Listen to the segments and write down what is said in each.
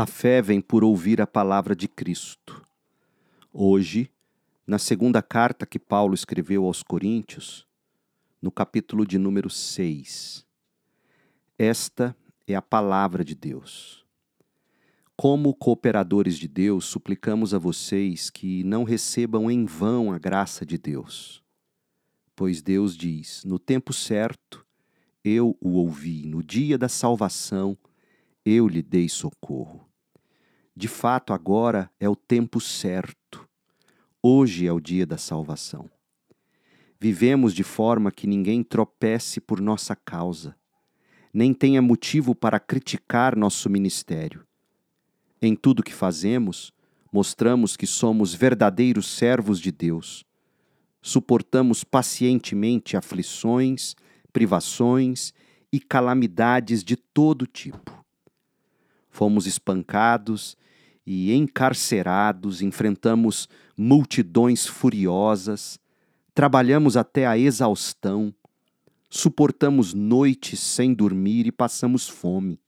A fé vem por ouvir a palavra de Cristo. Hoje, na segunda carta que Paulo escreveu aos Coríntios, no capítulo de número 6. Esta é a palavra de Deus. Como cooperadores de Deus, suplicamos a vocês que não recebam em vão a graça de Deus. Pois Deus diz: No tempo certo, eu o ouvi, no dia da salvação, eu lhe dei socorro. De fato, agora é o tempo certo. Hoje é o dia da salvação. Vivemos de forma que ninguém tropece por nossa causa, nem tenha motivo para criticar nosso ministério. Em tudo que fazemos, mostramos que somos verdadeiros servos de Deus. Suportamos pacientemente aflições, privações e calamidades de todo tipo. Fomos espancados e encarcerados, enfrentamos multidões furiosas, trabalhamos até a exaustão, suportamos noites sem dormir e passamos fome.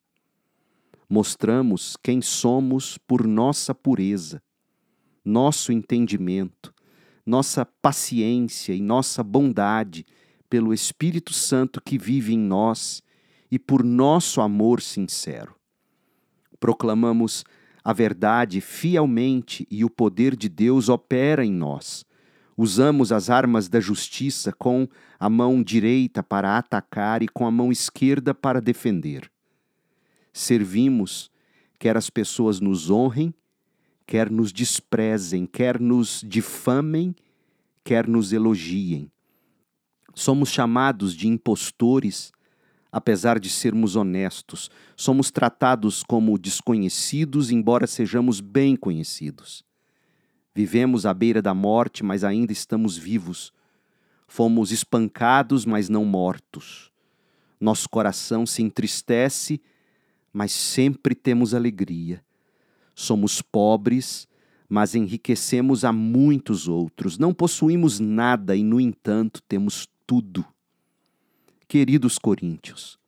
Mostramos quem somos por nossa pureza, nosso entendimento, nossa paciência e nossa bondade pelo Espírito Santo que vive em nós e por nosso amor sincero. Proclamamos a verdade fielmente e o poder de Deus opera em nós. Usamos as armas da justiça com a mão direita para atacar e com a mão esquerda para defender. Servimos, quer as pessoas nos honrem, quer nos desprezem, quer nos difamem, quer nos elogiem. Somos chamados de impostores apesar de sermos honestos. Somos tratados como desconhecidos, embora sejamos bem conhecidos. Vivemos à beira da morte, mas ainda estamos vivos. Fomos espancados, mas não mortos. Nosso coração se entristece, mas sempre temos alegria. Somos pobres, mas enriquecemos a muitos outros. Não possuímos nada e, no entanto, temos tudo. Queridos coríntios,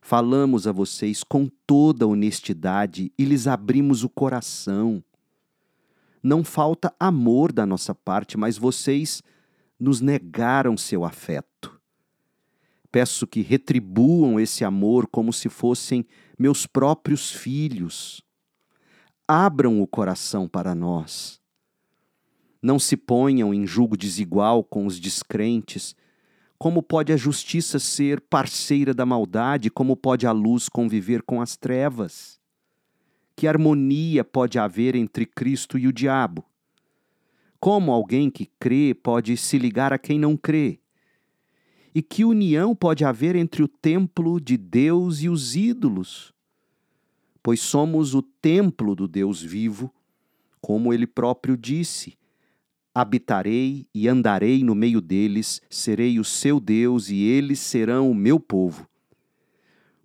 falamos a vocês com toda honestidade e lhes abrimos o coração. Não falta amor da nossa parte, mas vocês nos negaram seu afeto. Peço que retribuam esse amor como se fossem meus próprios filhos. Abram o coração para nós. Não se ponham em julgo desigual com os descrentes como pode a justiça ser parceira da maldade? Como pode a luz conviver com as trevas? Que harmonia pode haver entre Cristo e o diabo? Como alguém que crê pode se ligar a quem não crê? E que união pode haver entre o templo de Deus e os ídolos? Pois somos o templo do Deus vivo, como ele próprio disse habitarei e andarei no meio deles, serei o seu Deus e eles serão o meu povo.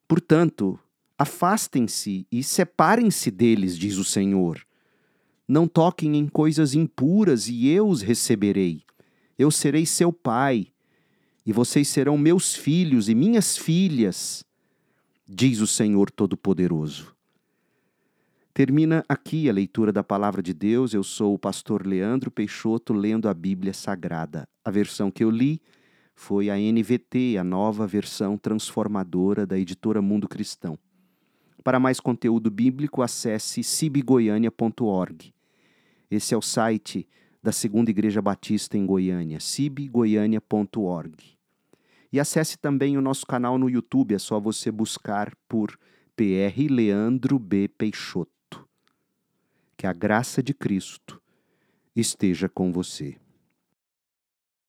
Portanto, afastem-se e separem-se deles, diz o Senhor. Não toquem em coisas impuras e eu os receberei. Eu serei seu pai, e vocês serão meus filhos e minhas filhas, diz o Senhor Todo-Poderoso. Termina aqui a leitura da palavra de Deus. Eu sou o pastor Leandro Peixoto lendo a Bíblia Sagrada. A versão que eu li foi a NVT, a nova versão transformadora da editora Mundo Cristão. Para mais conteúdo bíblico, acesse cibgoiania.org. Esse é o site da Segunda Igreja Batista em Goiânia, cibgoiania.org. E acesse também o nosso canal no YouTube, é só você buscar por PR Leandro B. Peixoto. Que a graça de Cristo esteja com você.